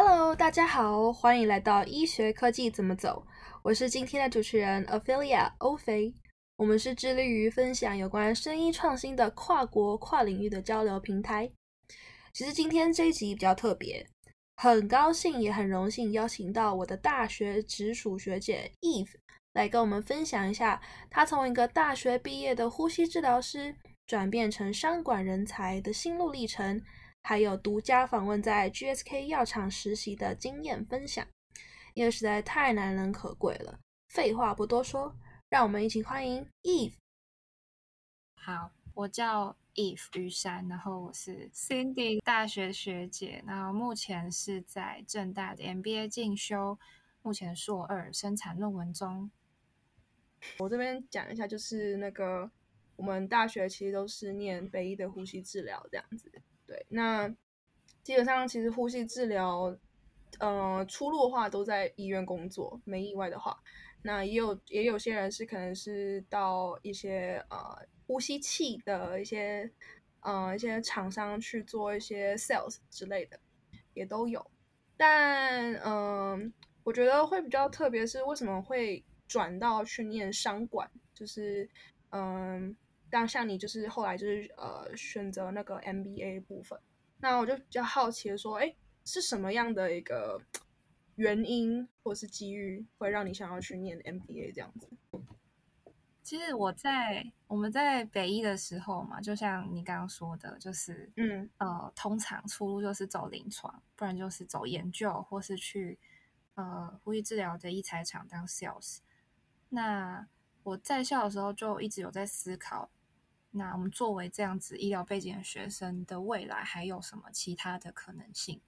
Hello，大家好，欢迎来到医学科技怎么走。我是今天的主持人 Ophelia 欧菲。我们是致力于分享有关声音创新的跨国跨领域的交流平台。其实今天这一集比较特别，很高兴也很荣幸邀请到我的大学直属学姐 Eve 来跟我们分享一下，她从一个大学毕业的呼吸治疗师转变成商管人才的心路历程。还有独家访问在 GSK 药厂实习的经验分享，因为实在太难能可贵了。废话不多说，让我们一起欢迎 Eve。好，我叫 Eve 玉山，然后我是 Cindy 大学学姐，然后目前是在正大的 MBA 进修，目前硕二生产论文中。我这边讲一下，就是那个我们大学其实都是念北医的呼吸治疗这样子。对，那基本上其实呼吸治疗，呃，出路的话都在医院工作，没意外的话，那也有也有些人是可能是到一些呃呼吸器的一些呃一些厂商去做一些 sales 之类的，也都有。但嗯，我觉得会比较特别是为什么会转到去念商管，就是嗯。但像你就是后来就是呃选择那个 MBA 部分，那我就比较好奇的说，哎，是什么样的一个原因或是机遇会让你想要去念 MBA 这样子？其实我在我们在北医的时候嘛，就像你刚刚说的，就是嗯呃，通常出路就是走临床，不然就是走研究，或是去呃呼吸治疗的医材厂当 sales。那我在校的时候就一直有在思考。那我们作为这样子医疗背景的学生的未来还有什么其他的可能性？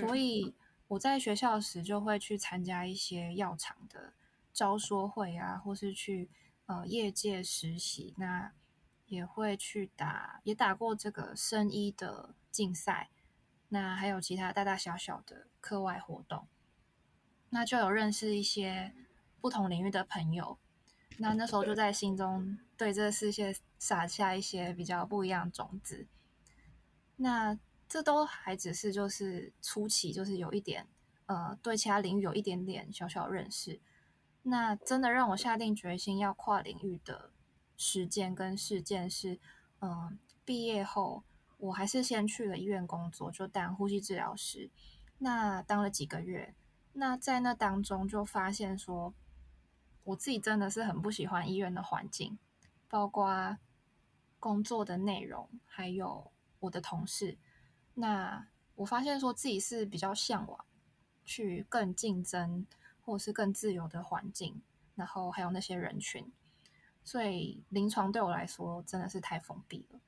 所以我在学校时就会去参加一些药厂的招说会啊，或是去呃业界实习。那也会去打，也打过这个生医的竞赛。那还有其他大大小小的课外活动，那就有认识一些不同领域的朋友。那那时候就在心中对这个世界撒下一些比较不一样的种子。那这都还只是就是初期，就是有一点呃对其他领域有一点点小小认识。那真的让我下定决心要跨领域的时间跟事件是，嗯，毕业后我还是先去了医院工作，就当呼吸治疗师。那当了几个月，那在那当中就发现说。我自己真的是很不喜欢医院的环境，包括工作的内容，还有我的同事。那我发现说自己是比较向往去更竞争或者是更自由的环境，然后还有那些人群。所以临床对我来说真的是太封闭了。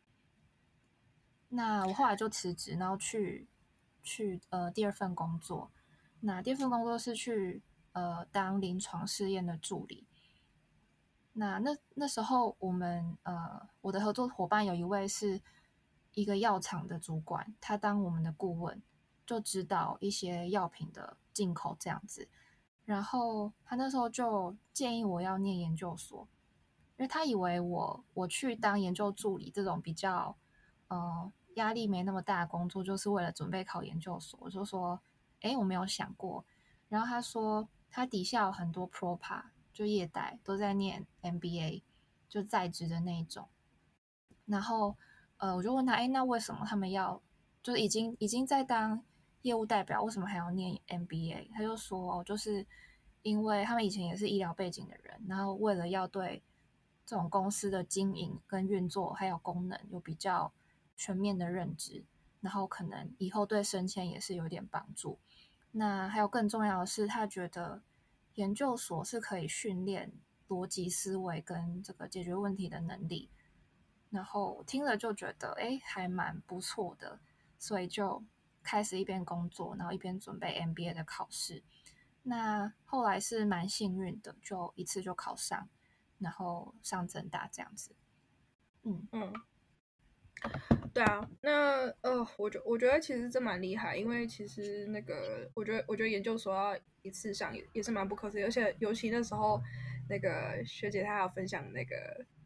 那我后来就辞职，然后去去呃第二份工作。那第二份工作是去。呃，当临床试验的助理。那那那时候，我们呃，我的合作伙伴有一位是一个药厂的主管，他当我们的顾问，就指导一些药品的进口这样子。然后他那时候就建议我要念研究所，因为他以为我我去当研究助理这种比较呃压力没那么大的工作，就是为了准备考研究所。我就说，哎，我没有想过。然后他说。他底下有很多 propa，就业代都在念 MBA，就在职的那一种。然后，呃，我就问他，哎，那为什么他们要，就是已经已经在当业务代表，为什么还要念 MBA？他就说，哦就是因为他们以前也是医疗背景的人，然后为了要对这种公司的经营跟运作还有功能有比较全面的认知，然后可能以后对升迁也是有点帮助。那还有更重要的是，他觉得研究所是可以训练逻辑思维跟这个解决问题的能力。然后听了就觉得，哎，还蛮不错的，所以就开始一边工作，然后一边准备 MBA 的考试。那后来是蛮幸运的，就一次就考上，然后上正大这样子。嗯嗯。对啊，那呃，我觉我觉得其实这蛮厉害，因为其实那个，我觉得我觉得研究所要一次上也也是蛮不可思议，而且尤其那时候那个学姐她还有分享那个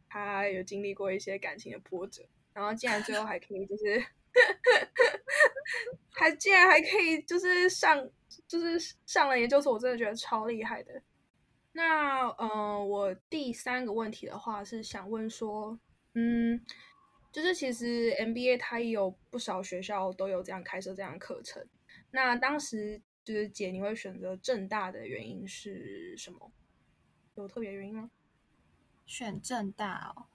她有经历过一些感情的波折，然后竟然最后还可以就是 还竟然还可以就是上就是上了研究所，我真的觉得超厉害的。那呃，我第三个问题的话是想问说，嗯，就是其实 MBA 它也有不少学校都有这样开设这样的课程。那当时就是姐，你会选择正大的原因是什么？有特别原因吗？选正大哦，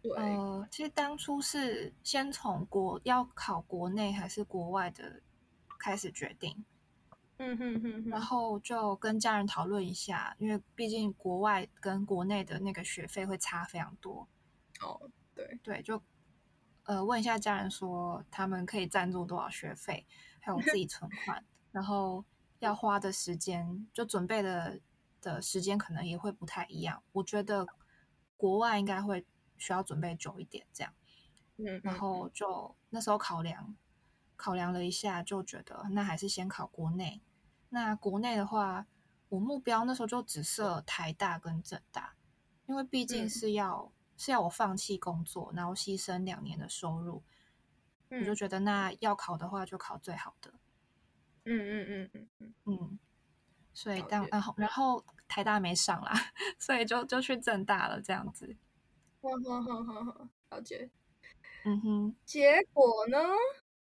对，呃，其实当初是先从国要考国内还是国外的开始决定。嗯哼哼，然后就跟家人讨论一下，因为毕竟国外跟国内的那个学费会差非常多。哦，对对，就呃问一下家人说他们可以赞助多少学费，还有自己 存款，然后要花的时间，就准备的的时间可能也会不太一样。我觉得国外应该会需要准备久一点，这样。嗯，然后就那时候考量考量了一下，就觉得那还是先考国内。那国内的话，我目标那时候就只设台大跟政大，因为毕竟是要是要我放弃工作，然后牺牲两年的收入，我就觉得那要考的话就考最好的。嗯嗯嗯嗯嗯嗯。所以当然后然后台大没上啦，所以就就去正大了这样子。呵呵呵呵呵，了解。嗯哼。结果呢？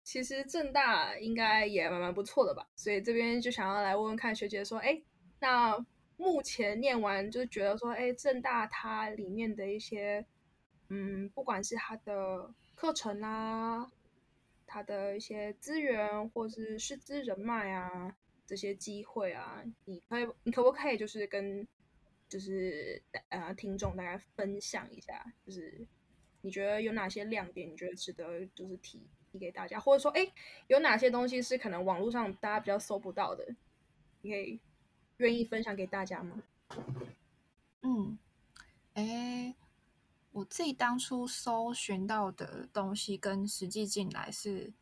其实正大应该也蛮蛮不错的吧，所以这边就想要来问问看学姐说，哎，那目前念完就是觉得说，哎，正大它里面的一些，嗯，不管是它的课程啊，它的一些资源或是师资人脉啊，这些机会啊，你可以，你可不可以就是跟就是呃听众大家分享一下，就是你觉得有哪些亮点，你觉得值得就是提？提给大家，或者说，哎，有哪些东西是可能网络上大家比较搜不到的，你可以愿意分享给大家吗？嗯，哎，我自己当初搜寻到的东西跟实际进来是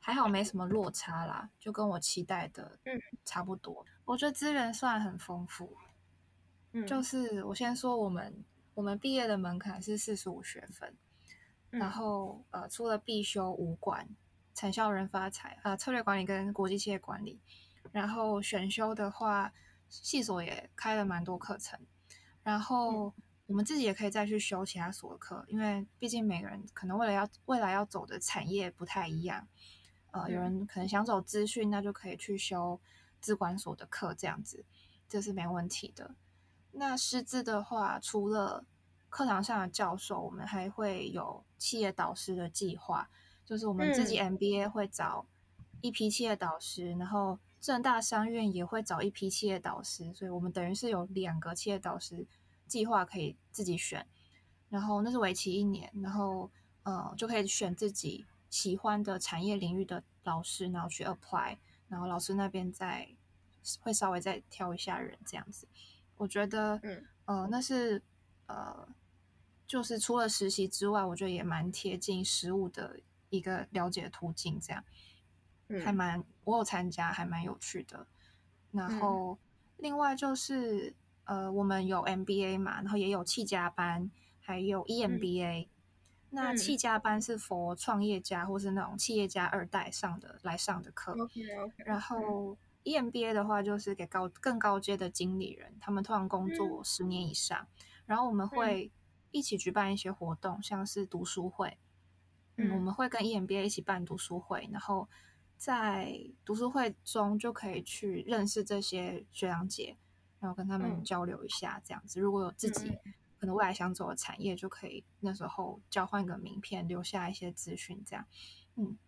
还好，没什么落差啦，就跟我期待的嗯差不多。我觉得资源算很丰富，嗯，就是我先说我们我们毕业的门槛是四十五学分。然后，呃，除了必修五管、产销人发财、呃，策略管理跟国际企业管理，然后选修的话，系所也开了蛮多课程。然后我们自己也可以再去修其他所的课，因为毕竟每个人可能为了要未来要走的产业不太一样。呃，有人可能想走资讯，那就可以去修资管所的课，这样子这是没问题的。那师资的话，除了课堂上的教授，我们还会有企业导师的计划，就是我们自己 MBA 会找一批企业导师，然后正大商院也会找一批企业导师，所以我们等于是有两个企业导师计划可以自己选，然后那是为期一年，然后呃就可以选自己喜欢的产业领域的老师，然后去 apply，然后老师那边再会稍微再挑一下人这样子，我觉得嗯呃那是呃。就是除了实习之外，我觉得也蛮贴近实物的一个了解途径，这样，还蛮我有参加，还蛮有趣的。然后另外就是呃，我们有 MBA 嘛，然后也有气家班，还有 EMBA。那气家班是 for 创业家或是那种企业家二代上的来上的课。然后 EMBA 的话，就是给高更高阶的经理人，他们通常工作十年以上。然后我们会。一起举办一些活动，像是读书会，嗯，我们会跟 EMBA 一起办读书会，然后在读书会中就可以去认识这些学长姐，然后跟他们交流一下，这样子。如果有自己可能未来想走的产业，就可以那时候交换个名片，留下一些资讯，这样。嗯，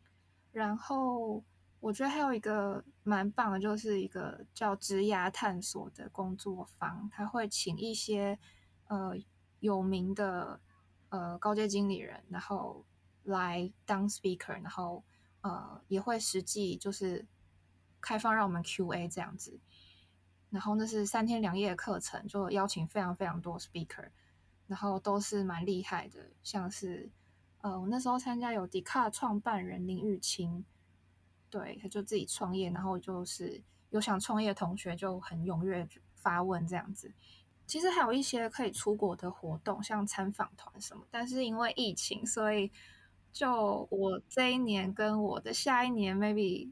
然后我觉得还有一个蛮棒的，就是一个叫职涯探索的工作坊，他会请一些呃。有名的呃高阶经理人，然后来当 speaker，然后呃也会实际就是开放让我们 Q&A 这样子，然后那是三天两夜的课程，就邀请非常非常多 speaker，然后都是蛮厉害的，像是呃我那时候参加有迪卡创办人林玉清，对，他就自己创业，然后就是有想创业的同学就很踊跃发问这样子。其实还有一些可以出国的活动，像参访团什么，但是因为疫情，所以就我这一年跟我的下一年，maybe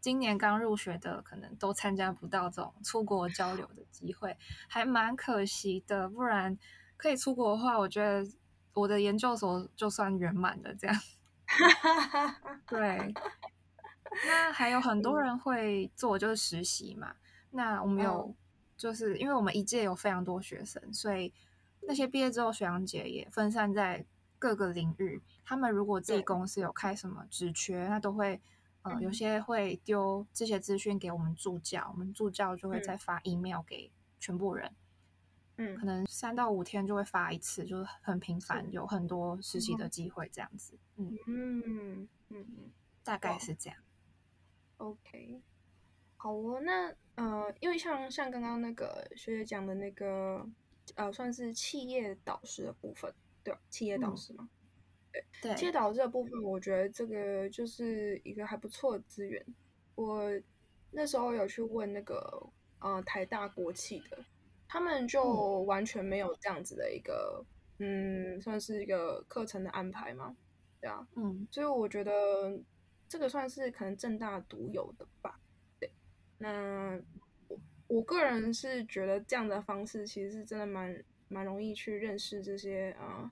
今年刚入学的，可能都参加不到这种出国交流的机会，还蛮可惜的。不然可以出国的话，我觉得我的研究所就算圆满了。这样，对。那还有很多人会做就是实习嘛。那我们有，就是因为我们一届有非常多学生，所以那些毕业之后学长姐也分散在各个领域。他们如果自己公司有开什么职缺，那都会。呃，有些会丢这些资讯给我们助教，我们助教就会再发 email 给全部人。嗯，可能三到五天就会发一次，就是很频繁，有很多实习的机会这样子。嗯嗯嗯，大概是这样。OK，好哦。那呃，因为像像刚刚那个学姐讲的那个，呃，算是企业导师的部分，对吧？企业导师吗？对，接导这部分，我觉得这个就是一个还不错的资源。我那时候有去问那个呃台大国企的，他们就完全没有这样子的一个嗯，算是一个课程的安排嘛，对啊，嗯，所以我觉得这个算是可能正大独有的吧。对，那我我个人是觉得这样的方式其实是真的蛮蛮容易去认识这些啊。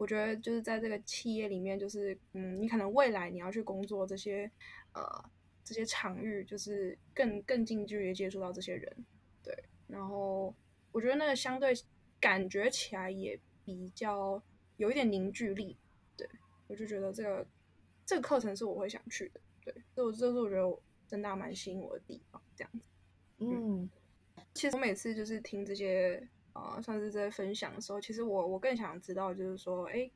我觉得就是在这个企业里面，就是嗯，你可能未来你要去工作这些，呃，这些场域，就是更更近距离接触到这些人，对。然后我觉得那个相对感觉起来也比较有一点凝聚力，对。我就觉得这个这个课程是我会想去的，对。这这是我觉得真的蛮吸引我的地方，这样子。嗯，其实我每次就是听这些。啊，算是在分享的时候，其实我我更想知道，就是说，哎，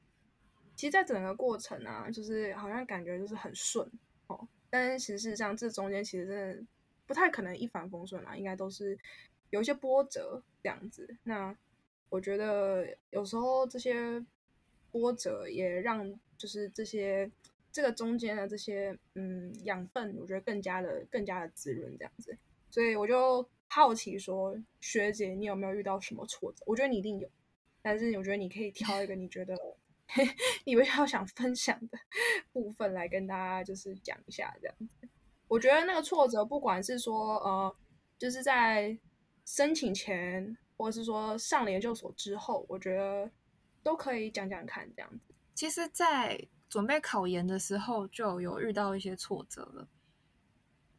其实，在整个过程啊，就是好像感觉就是很顺哦，但是其实事实上，这中间其实真的不太可能一帆风顺啦，应该都是有一些波折这样子。那我觉得有时候这些波折也让就是这些这个中间的这些嗯养分，我觉得更加的更加的滋润这样子，所以我就。好奇说，学姐，你有没有遇到什么挫折？我觉得你一定有，但是我觉得你可以挑一个你觉得 你比较想分享的 部分来跟大家就是讲一下这样子。我觉得那个挫折，不管是说呃，就是在申请前，或者是说上了研究所之后，我觉得都可以讲讲看这样子。其实，在准备考研的时候就有遇到一些挫折了。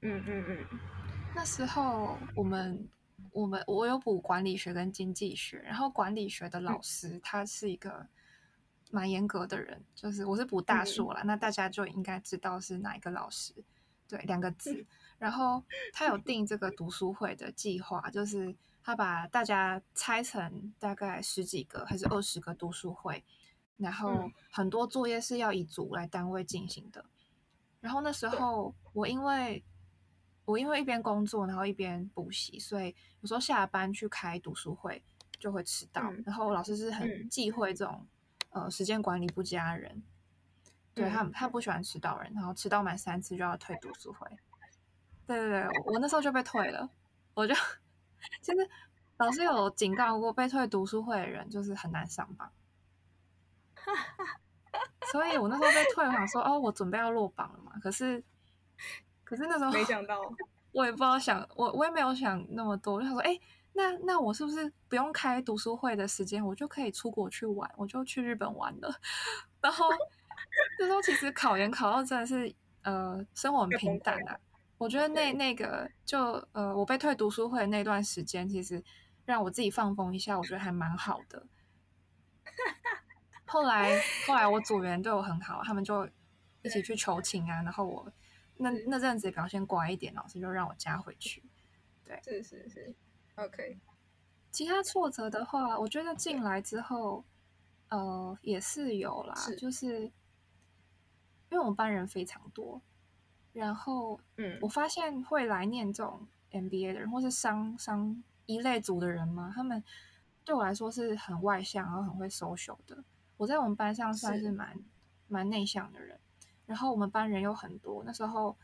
嗯嗯嗯。那时候我们我们我有补管理学跟经济学，然后管理学的老师他是一个蛮严格的人，就是我是补大硕了，那大家就应该知道是哪一个老师，对，两个字。然后他有定这个读书会的计划，就是他把大家拆成大概十几个还是二十个读书会，然后很多作业是要以组来单位进行的。然后那时候我因为。我因为一边工作，然后一边补习，所以有时候下班去开读书会就会迟到。然后老师是很忌讳这种呃时间管理不佳的人，对他他不喜欢迟到人，然后迟到满三次就要退读书会。对对对，我那时候就被退了，我就其实老师有警告过，被退读书会的人就是很难上榜。所以我那时候被退，我想说哦，我准备要落榜了嘛，可是。可是那时候没想到，我也不知道想我我也没有想那么多，我就想说，哎，那那我是不是不用开读书会的时间，我就可以出国去玩，我就去日本玩了。然后那时候其实考研考到真的是，呃，生活很平淡啊。我觉得那那个就呃，我被退读书会的那段时间，其实让我自己放风一下，我觉得还蛮好的。后来后来我组员对我很好，他们就一起去求情啊，然后我。那那阵子表现乖一点，老师就让我加回去。对，是是是，OK。其他挫折的话，我觉得进来之后，呃，也是有啦，就是因为我们班人非常多，然后嗯，我发现会来念这种 MBA 的人，或是商商一类组的人嘛，他们对我来说是很外向，然后很会 social 的。我在我们班上算是蛮蛮内向的人。然后我们班人又很多，那时候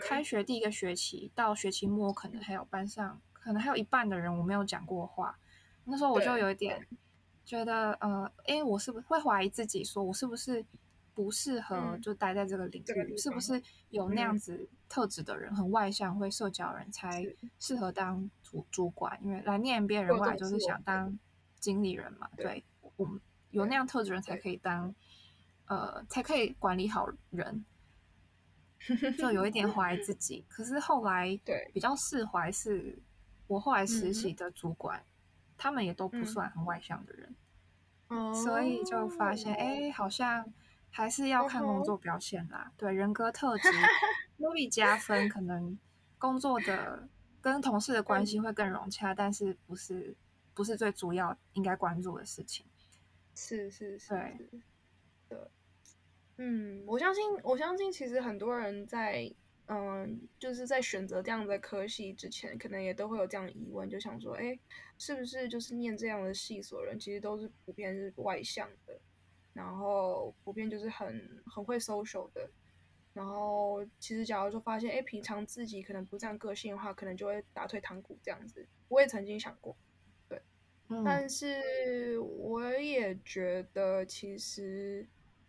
开学第一个学期到学期末，可能还有班上可能还有一半的人我没有讲过话。那时候我就有一点觉得，呃，哎，我是不是会怀疑自己，说我是不是不适合就待在这个领域，是不是有那样子特质的人，很外向、会社交人才适合当主主管？因为来念 MBA 人过来就是想当经理人嘛。对，我们有那样特质人才可以当，呃，才可以管理好人。就有一点 怀疑自己，可是后来对比较释怀，是我后来实习的主管，他们也都不算很外向的人。嗯所以就发现，哎，好像还是要看工作表现啦。对，人格特质 努力加分，可能工作的跟同事的关系会更融洽，但是不是不是最主要应该关注的事情。是是是，对对，嗯，我相信我相信，其实很多人在嗯，就是在选择这样的科系之前，可能也都会有这样的疑问，就想说，哎。是不是就是念这样的系所人，其实都是普遍是外向的，然后普遍就是很很会 social 的，然后其实假如说发现，哎，平常自己可能不这样个性的话，可能就会打退堂鼓这样子。我也曾经想过，对，但是我也觉得其实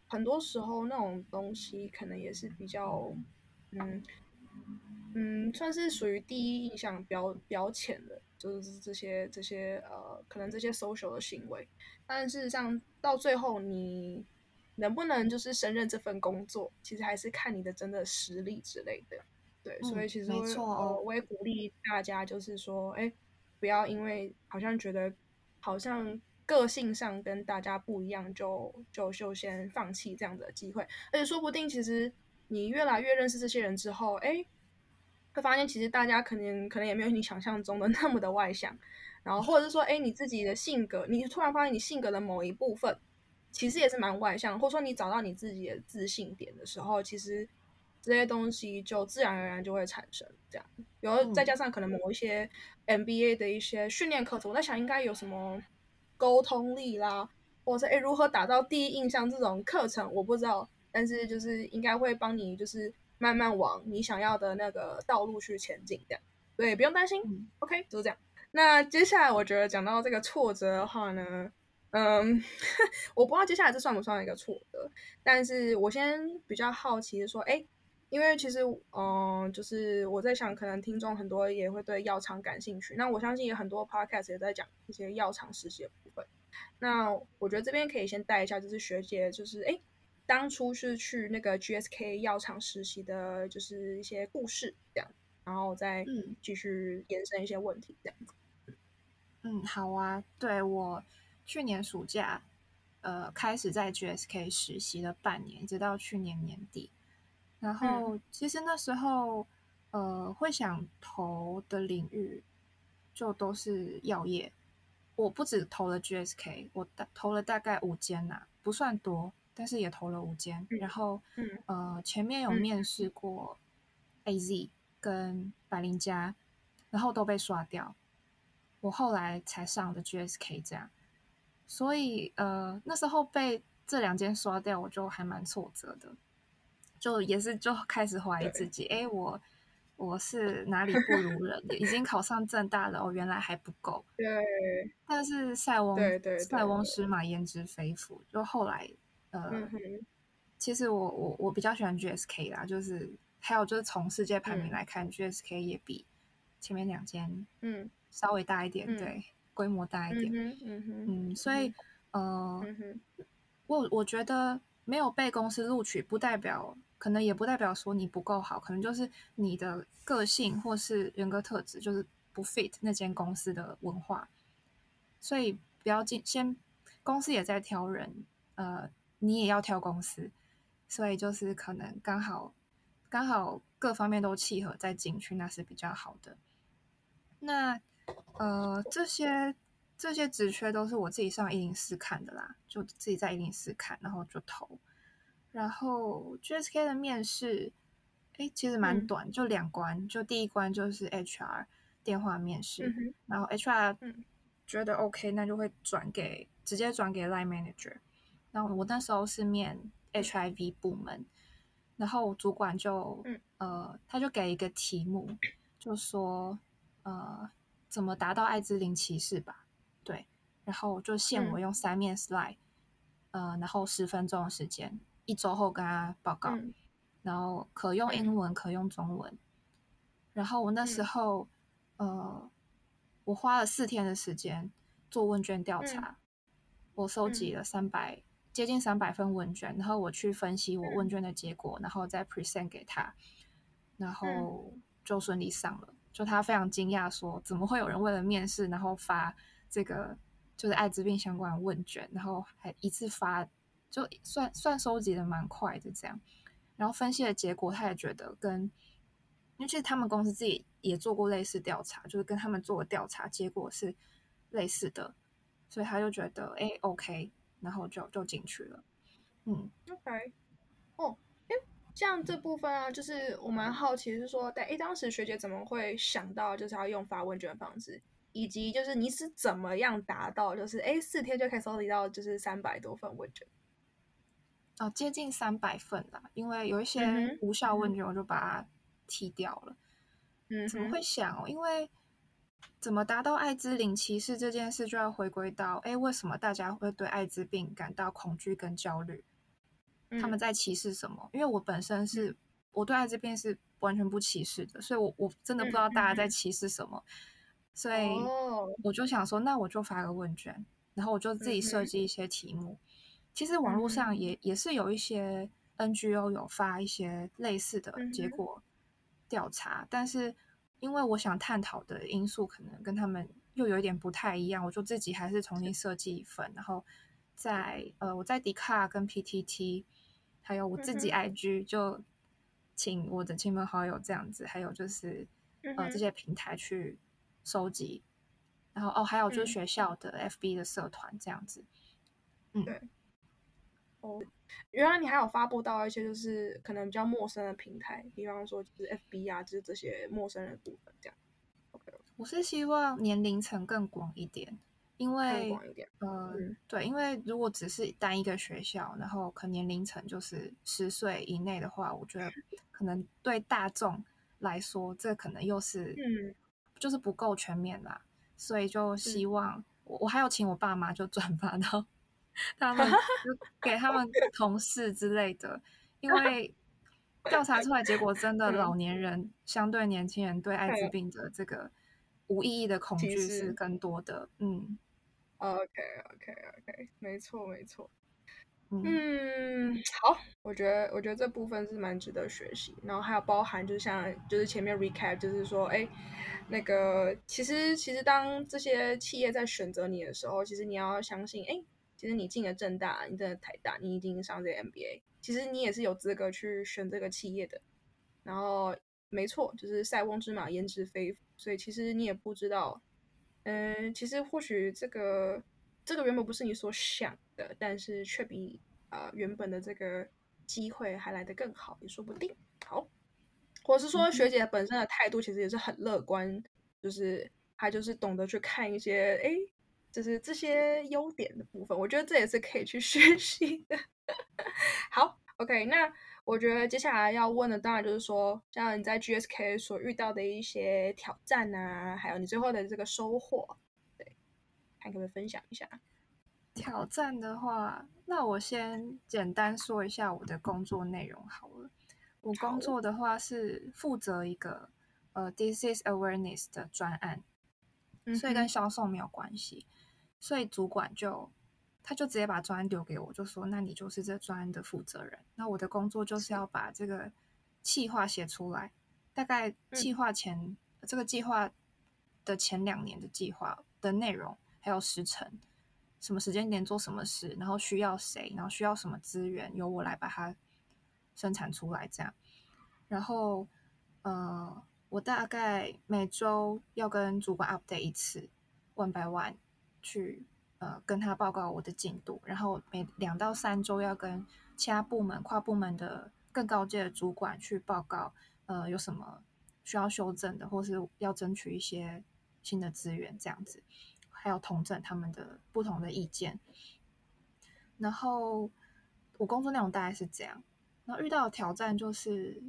很多时候那种东西可能也是比较，嗯嗯，算是属于第一印象比较比较浅的。就是这些这些呃，可能这些 social 的行为，但事实上到最后你能不能就是胜任这份工作，其实还是看你的真的实力之类的。对，所以其实呃，我也鼓励大家，就是说，哎，不要因为好像觉得好像个性上跟大家不一样，就就就先放弃这样的机会。而且说不定，其实你越来越认识这些人之后，哎。会发现，其实大家可能可能也没有你想象中的 那么的外向，然后或者是说，哎，你自己的性格，你突然发现你性格的某一部分，其实也是蛮外向，或者说你找到你自己的自信点的时候，其实这些东西就自然而然就会产生。这样，然后再加上可能某一些 MBA 的一些训练课程，我在想应该有什么沟通力啦，或者是哎如何打造第一印象这种课程，我不知道，但是就是应该会帮你就是。慢慢往你想要的那个道路去前进，这样对，不用担心。OK，就是这样。那接下来我觉得讲到这个挫折的话呢，嗯，我不知道接下来这算不算一个挫折，但是我先比较好奇的说，哎，因为其实，嗯，就是我在想，可能听众很多也会对药厂感兴趣，那我相信也很多 Podcast 也在讲一些药厂实习的部分。那我觉得这边可以先带一下，就是学姐，就是哎。当初是去那个 GSK 药厂实习的，就是一些故事这样，然后再继续延伸一些问题这样子。嗯，好啊。对我去年暑假，呃，开始在 GSK 实习了半年，直到去年年底。然后其实那时候，呃，会想投的领域就都是药业。我不止投了 GSK，我投了大概五间呐，不算多。但是也投了五间，然后，呃，前面有面试过 A Z 跟百灵家，然后都被刷掉。我后来才上的 G S K 这样，所以呃那时候被这两间刷掉，我就还蛮挫折的，就也是就开始怀疑自己，哎，我我是哪里不如人？已经考上正大了，哦，原来还不够。对，但是塞翁塞翁失马焉知非福，就后来。呃，其实我我我比较喜欢 GSK 啦，就是还有就是从世界排名来看，GSK 也比前面两间嗯。稍微大一点，对，规模大一点，嗯哼，嗯，所以呃，我我觉得没有被公司录取，不代表可能也不代表说你不够好，可能就是你的个性或是人格特质就是不 fit 那间公司的文化，所以不要进先，公司也在挑人，呃。你也要挑公司，所以就是可能刚好刚好各方面都契合再进去，那是比较好的。那呃这些这些职缺都是我自己上一零四看的啦，就自己在一零四看，然后就投。然后 GSK 的面试，哎，其实蛮短，就两关，就第一关就是 HR 电话面试，然后 HR 觉得 OK，那就会转给直接转给 Line Manager。然后我那时候是面 HIV 部门，然后主管就呃，他就给一个题目，就说呃，怎么达到艾滋零歧视吧？对，然后就限我用三面 slide，呃，然后十分钟的时间，一周后跟他报告，然后可用英文，可用中文。然后我那时候，呃，我花了四天的时间做问卷调查，我收集了三百接近三百份问卷，然后我去分析我问卷的结果，然后再 present 给他，然后就顺利上了。就他非常惊讶，说怎么会有人为了面试，然后发这个就是艾滋病相关的问卷，然后还一次发，就算算收集的蛮快的这样。然后分析的结果，他也觉得跟。因为其实他们公司自己也做过类似调查，就是跟他们做的调查结果是类似的，所以他就觉得哎，OK，然后就就进去了。嗯，OK，哦，哎，像这部分啊，就是我蛮好奇，是说，哎，当时学姐怎么会想到就是要用发问卷的方式，以及就是你是怎么样达到，就是哎，四天就可以收集到就是三百多份问卷？哦，接近三百份啦，因为有一些无效问卷，我就把它。踢掉了，嗯，怎么会想哦？因为怎么达到艾滋零歧视这件事，就要回归到，哎，为什么大家会对艾滋病感到恐惧跟焦虑？他们在歧视什么？因为我本身是我对艾滋病是完全不歧视的，所以我我真的不知道大家在歧视什么，所以我就想说，那我就发个问卷，然后我就自己设计一些题目。其实网络上也也是有一些 NGO 有发一些类似的结果。调查，但是因为我想探讨的因素可能跟他们又有一点不太一样，我就自己还是重新设计一份，然后在呃我在迪卡跟 PTT，还有我自己 IG 就请我的亲朋好友这样子，还有就是呃这些平台去收集，然后哦还有就是学校的 FB 的社团这样子，嗯，对，哦。原来你还有发布到一些就是可能比较陌生的平台，比方说就是 FB 啊，就是这些陌生人部分这样。我是希望年龄层更广一点，因为广一点，呃，对，因为如果只是单一个学校，然后可年龄层就是十岁以内的话，我觉得可能对大众来说，这可能又是嗯，就是不够全面啦。所以就希望我我还要请我爸妈就转发到。他们 就给他们同事之类的，因为调查出来结果真的，老年人相对年轻人对艾滋病的这个无意义的恐惧是更多的。嗯，OK OK OK，没错没错。嗯，好，我觉得我觉得这部分是蛮值得学习，然后还有包含就是像就是前面 recap，就是说，哎，那个其实其实当这些企业在选择你的时候，其实你要相信，哎。其实你进了正大，你进了台大，你已经上这个 MBA，其实你也是有资格去选这个企业的。然后，没错，就是塞翁之马焉知非福，所以其实你也不知道，嗯，其实或许这个这个原本不是你所想的，但是却比啊原本的这个机会还来得更好，也说不定。好，或是说学姐本身的态度其实也是很乐观，就是她就是懂得去看一些哎。就是这些优点的部分，我觉得这也是可以去 学习的。好，OK，那我觉得接下来要问的当然就是说，像你在 GSK 所遇到的一些挑战啊，还有你最后的这个收获，对，看可不可以分享一下？挑战的话，那我先简单说一下我的工作内容好了。我工作的话是负责一个呃 disease awareness 的专案，所以跟销售没有关系。所以主管就，他就直接把专案丢给我，就说：“那你就是这专案的负责人。那我的工作就是要把这个计划写出来，大概计划前这个计划的前两年的计划的内容，还有时程，什么时间点做什么事，然后需要谁，然后需要什么资源，由我来把它生产出来。这样，然后呃，我大概每周要跟主管 update 一次，one by one。”去呃跟他报告我的进度，然后每两到三周要跟其他部门、跨部门的更高阶的主管去报告，呃有什么需要修正的，或是要争取一些新的资源这样子，还有同整他们的不同的意见。然后我工作内容大概是这样，然后遇到的挑战就是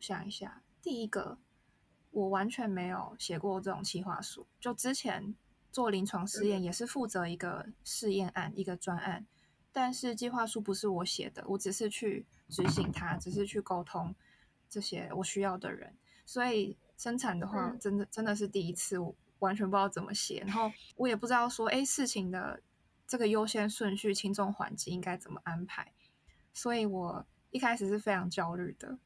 想一下，第一个我完全没有写过这种企划书，就之前。做临床试验也是负责一个试验案，一个专案，但是计划书不是我写的，我只是去执行它，只是去沟通这些我需要的人。所以生产的话，真的真的是第一次，我完全不知道怎么写，然后我也不知道说，哎，事情的这个优先顺序、轻重缓急应该怎么安排。所以我一开始是非常焦虑的，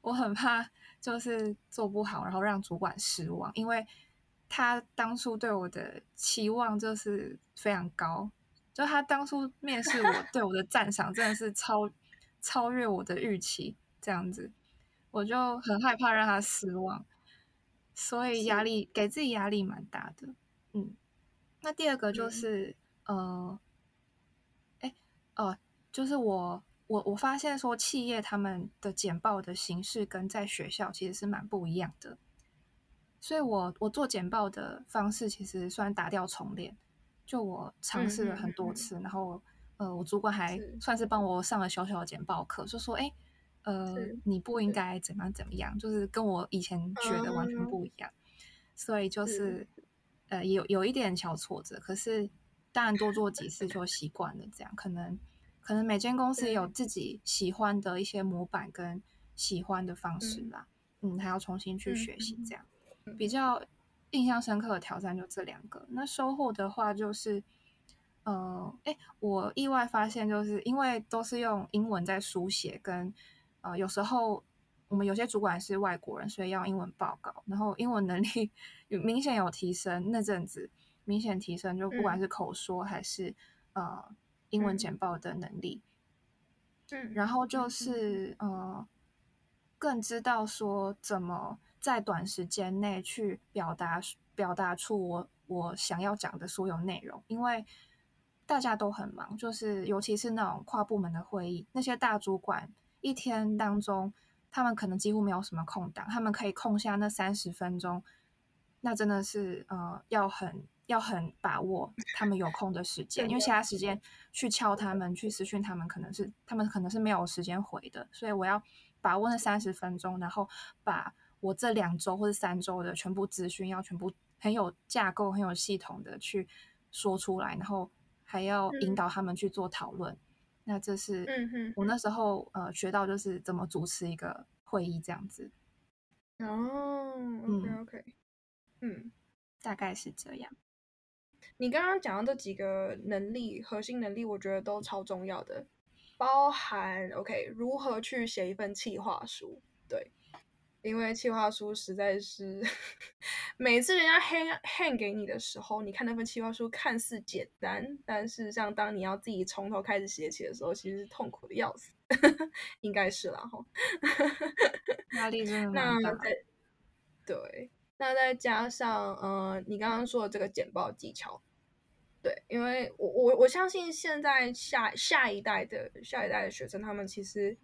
我很怕就是做不好，然后让主管失望，因为。他当初对我的期望就是非常高，就他当初面试我对我的赞赏真的是超超越我的预期，这样子我就很害怕让他失望，所以压力给自己压力蛮大的。嗯，那第二个就是呃，哎哦，就是我我我发现说企业他们的简报的形式跟在学校其实是蛮不一样的。所以，我我做简报的方式其实算打掉重练，就我尝试了很多次，然后呃，我主管还算是帮我上了小小的简报课，就说，哎，呃，你不应该怎么怎么样，就是跟我以前学的完全不一样。所以就是呃，有有一点小挫折，可是当然多做几次就习惯了。这样可能可能每间公司有自己喜欢的一些模板跟喜欢的方式啦，嗯，还要重新去学习这样。比较印象深刻的挑战就这两个。那收获的话就是，呃，哎，我意外发现，就是因为都是用英文在书写，跟呃，有时候我们有些主管是外国人，所以要英文报告，然后英文能力有明显有提升。那阵子明显提升，就不管是口说还是呃英文简报的能力。嗯，然后就是呃，更知道说怎么。在短时间内去表达表达出我我想要讲的所有内容，因为大家都很忙，就是尤其是那种跨部门的会议，那些大主管一天当中，他们可能几乎没有什么空档，他们可以空下那三十分钟，那真的是呃要很要很把握他们有空的时间，因为其他时间去敲他们去私讯他们，可能是他们可能是没有时间回的，所以我要把握那三十分钟，然后把。我这两周或者三周的全部资讯要全部很有架构、很有系统的去说出来，然后还要引导他们去做讨论。那这是我那时候呃学到就是怎么主持一个会议这样子。哦，OK OK，嗯，大概是这样。你刚刚讲的这几个能力，核心能力，我觉得都超重要的，包含 OK 如何去写一份企划书，对。因为企划书实在是，每次人家 hand hand 给你的时候，你看那份企划书看似简单，但是像当你要自己从头开始写起的时候，其实是痛苦的要死，应该是啦哈。压力真的蛮大。对，那再加上呃，你刚刚说的这个简报技巧，对，因为我我我相信现在下下一代的下一代的学生，他们其实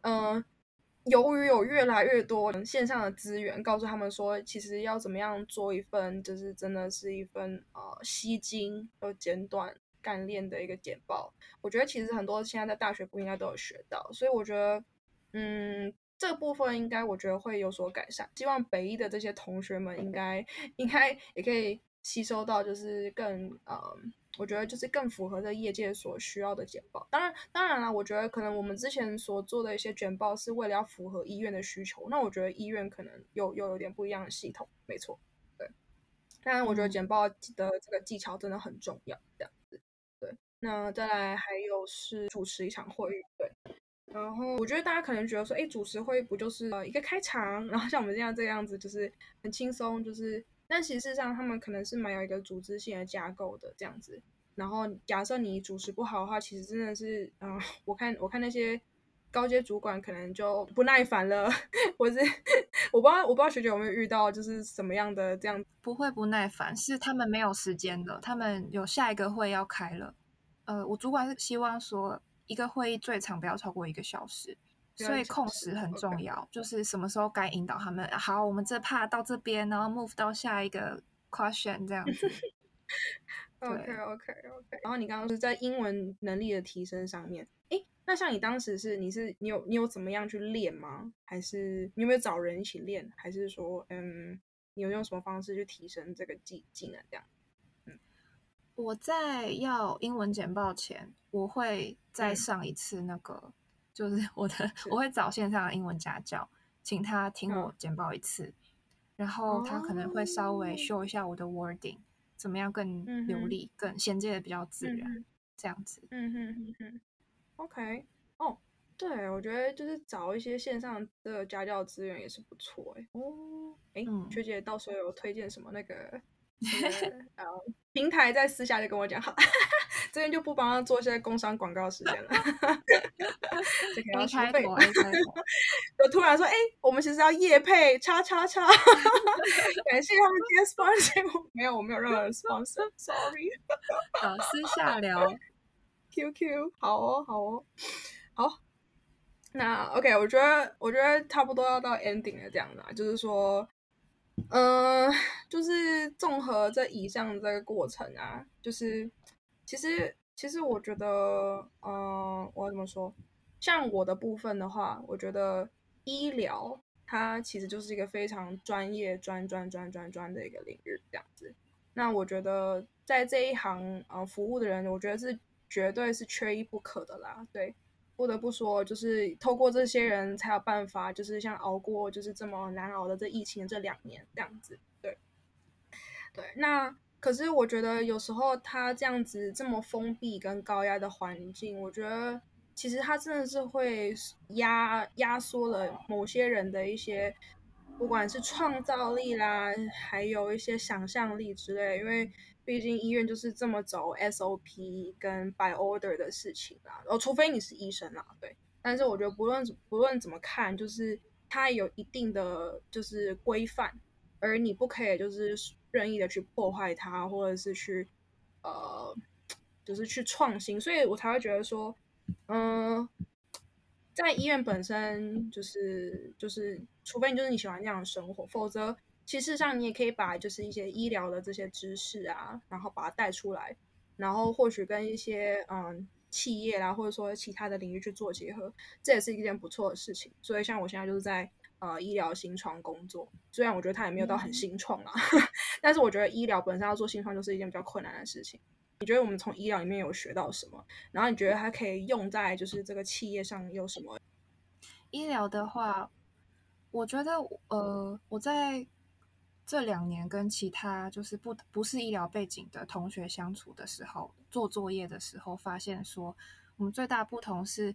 嗯。由于有越来越多线上的资源，告诉他们说，其实要怎么样做一份，就是真的是一份呃吸睛又简短干练的一个简报。我觉得其实很多现在在大学部应该都有学到，所以我觉得，嗯，这部分应该我觉得会有所改善。希望北一的这些同学们应该应该也可以吸收到，就是更嗯。我觉得就是更符合这业界所需要的简报。当然，当然了，我觉得可能我们之前所做的一些简报是为了要符合医院的需求。那我觉得医院可能又又有点不一样的系统，没错。对，当然，我觉得简报的这个技巧真的很重要。这样子，对。那再来还有是主持一场会议，对。然后我觉得大家可能觉得说，哎，主持会议不就是呃一个开场，然后像我们这样这个样子，就是很轻松，就是。但其实上，他们可能是蛮有一个组织性的架构的这样子。然后，假设你主持不好的话，其实真的是，嗯，我看我看那些高阶主管可能就不耐烦了。我是我不知道，我不知道学姐有没有遇到，就是什么样的这样？不会不耐烦，是他们没有时间了，他们有下一个会要开了。呃，我主管是希望说，一个会议最长不要超过一个小时。所以控时很重要，就是什么时候该引导他们。好，我们这 part 到这边，然后 move 到下一个 question 这样子。OK OK OK。然后你刚刚是在英文能力的提升上面，诶，那像你当时是你是你有你有怎么样去练吗？还是你有没有找人一起练？还是说，嗯，你有用什么方式去提升这个技技能？这样？我在要英文简报前，我会再上一次那个，就是 我的，我会找线上的英文家教，请他听我简报一次，然后他可能会稍微修一下我的 wording，怎么样更流利、更衔接的比较自然，这样子。嗯哼哼哼，OK，哦，对，我觉得就是找一些线上的家教资源也是不错，哎，哦，哎，学姐到时候有推荐什么那个？呃，平台在私下就跟我讲好，这边就不帮他做一些工商广告时间了。平台费，我突然说，哎，我们其实要夜配叉叉叉，感谢他们今天 sponsor，没有，我没有任何 sponsor，sorry。好，私下聊，QQ，好哦，好哦，好。那 OK，我觉得，我觉得差不多要到 ending 了，这样子啊，就是说。嗯，就是综合这以上这个过程啊，就是其实其实我觉得，嗯，我怎么说？像我的部分的话，我觉得医疗它其实就是一个非常专业、专专专专专的一个领域，这样子。那我觉得在这一行呃服务的人，我觉得是绝对是缺一不可的啦，对。不得不说，就是透过这些人才有办法，就是像熬过就是这么难熬的这疫情这两年这样子。对，对。那可是我觉得有时候他这样子这么封闭跟高压的环境，我觉得其实他真的是会压压缩了某些人的一些，不管是创造力啦，还有一些想象力之类，因为。毕竟医院就是这么走 SOP 跟 by order 的事情啦，哦，除非你是医生啦，对。但是我觉得不论不论怎么看，就是他有一定的就是规范，而你不可以就是任意的去破坏它，或者是去呃，就是去创新，所以我才会觉得说，嗯，在医院本身就是就是，除非你就是你喜欢这样的生活，否则。其实上，你也可以把就是一些医疗的这些知识啊，然后把它带出来，然后或许跟一些嗯企业啦，或者说其他的领域去做结合，这也是一件不错的事情。所以像我现在就是在呃医疗新创工作，虽然我觉得它也没有到很新创啊，但是我觉得医疗本身要做新创就是一件比较困难的事情。你觉得我们从医疗里面有学到什么？然后你觉得它可以用在就是这个企业上有什么？医疗的话，我觉得呃我在。这两年跟其他就是不不是医疗背景的同学相处的时候，做作业的时候，发现说我们最大不同是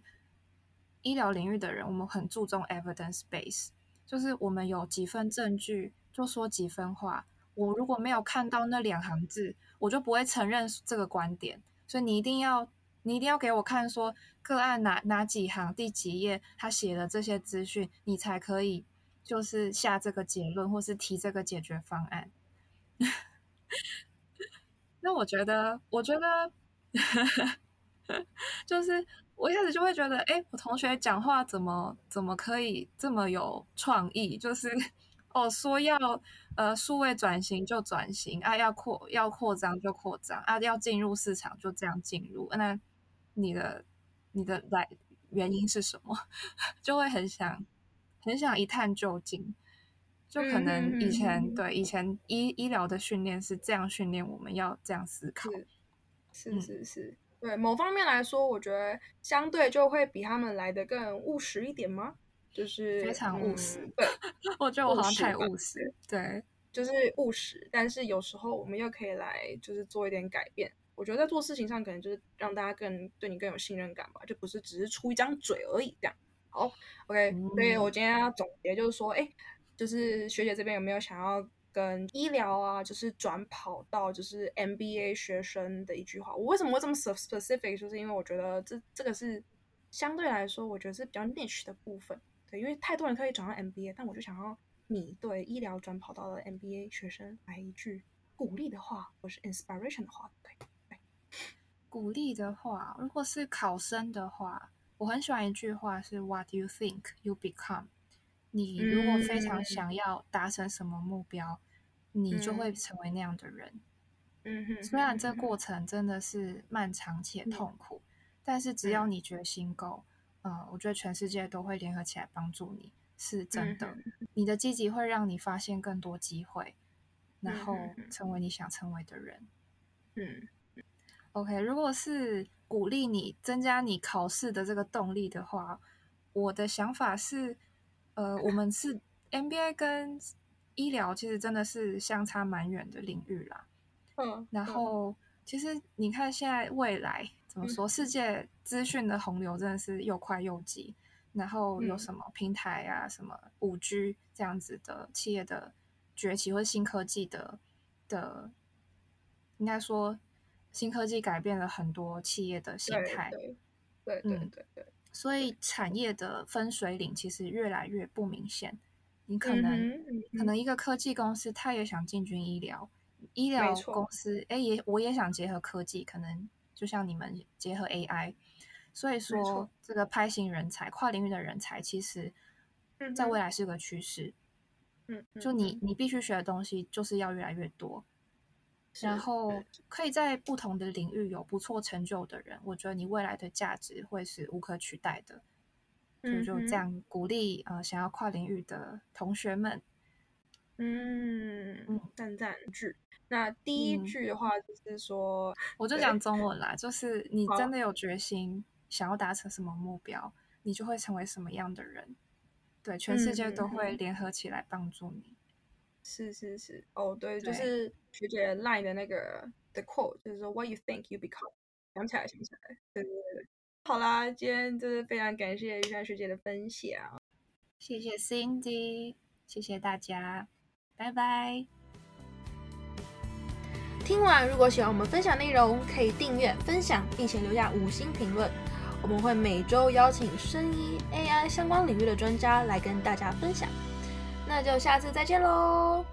医疗领域的人，我们很注重 evidence base，就是我们有几分证据就说几分话。我如果没有看到那两行字，我就不会承认这个观点。所以你一定要你一定要给我看说个案哪哪几行第几页他写的这些资讯，你才可以。就是下这个结论，或是提这个解决方案。那我觉得，我觉得，就是我一开始就会觉得，哎，我同学讲话怎么怎么可以这么有创意？就是哦，说要呃数位转型就转型啊，要扩要扩张就扩张啊，要进入市场就这样进入。那你的你的来原因是什么？就会很想。很想一探究竟，就可能以前对以前医医疗的训练是这样训练，我们要这样思考。是是是，对某方面来说，我觉得相对就会比他们来的更务实一点吗？就是非常务实。对，我觉得我好像太务实。对，就是务实，但是有时候我们又可以来就是做一点改变。我觉得在做事情上，可能就是让大家更对你更有信任感吧，就不是只是出一张嘴而已这样。好，OK，所以我今天要总结就是说，哎，就是学姐这边有没有想要跟医疗啊，就是转跑到就是 MBA 学生的一句话？我为什么会这么 specific？就是因为我觉得这这个是相对来说，我觉得是比较 niche 的部分。对，因为太多人可以转到 MBA，但我就想要你对医疗转跑道的 MBA 学生来一句鼓励的话，或是 inspiration 的话，对对。鼓励的话，如果是考生的话。我很喜欢一句话是 "What you think, you become"。你如果非常想要达成什么目标，你就会成为那样的人。嗯哼。虽然这过程真的是漫长且痛苦，但是只要你决心够，呃，我觉得全世界都会联合起来帮助你，是真的。你的积极会让你发现更多机会，然后成为你想成为的人。嗯。OK，如果是鼓励你增加你考试的这个动力的话，我的想法是，呃，我们是 MBA 跟医疗其实真的是相差蛮远的领域啦。嗯，然后其实你看现在未来怎么说，世界资讯的洪流真的是又快又急。然后有什么平台啊，什么五 G 这样子的企业的崛起，或者新科技的的，应该说新科技改变了很多企业的形态。对对对对对。所以产业的分水岭其实越来越不明显。你可能可能一个科技公司，他也想进军医疗，医疗公司哎也我也想结合科技，可能就像你们结合 AI。所以说，这个拍型人才、跨领域的人才，其实在未来是个趋势。嗯，就你你必须学的东西就是要越来越多，然后可以在不同的领域有不错成就的人，我觉得你未来的价值会是无可取代的。所以就这样鼓励呃想要跨领域的同学们。嗯嗯，赞赞句。那第一句的话就是说，我就讲中文啦，就是你真的有决心。想要达成什么目标，你就会成为什么样的人。对，全世界都会联合起来帮助你。是是是，哦，对，就是学姐 line 的那个的 quote，就是说 What you think you become。想起来，想起来。对对对。好啦，今天就是非常感谢玉山学姐的分享。谢谢 Cindy，谢谢大家，拜拜。听完，如果喜欢我们分享内容，可以订阅、分享，并且留下五星评论。我们会每周邀请声音 AI 相关领域的专家来跟大家分享，那就下次再见喽。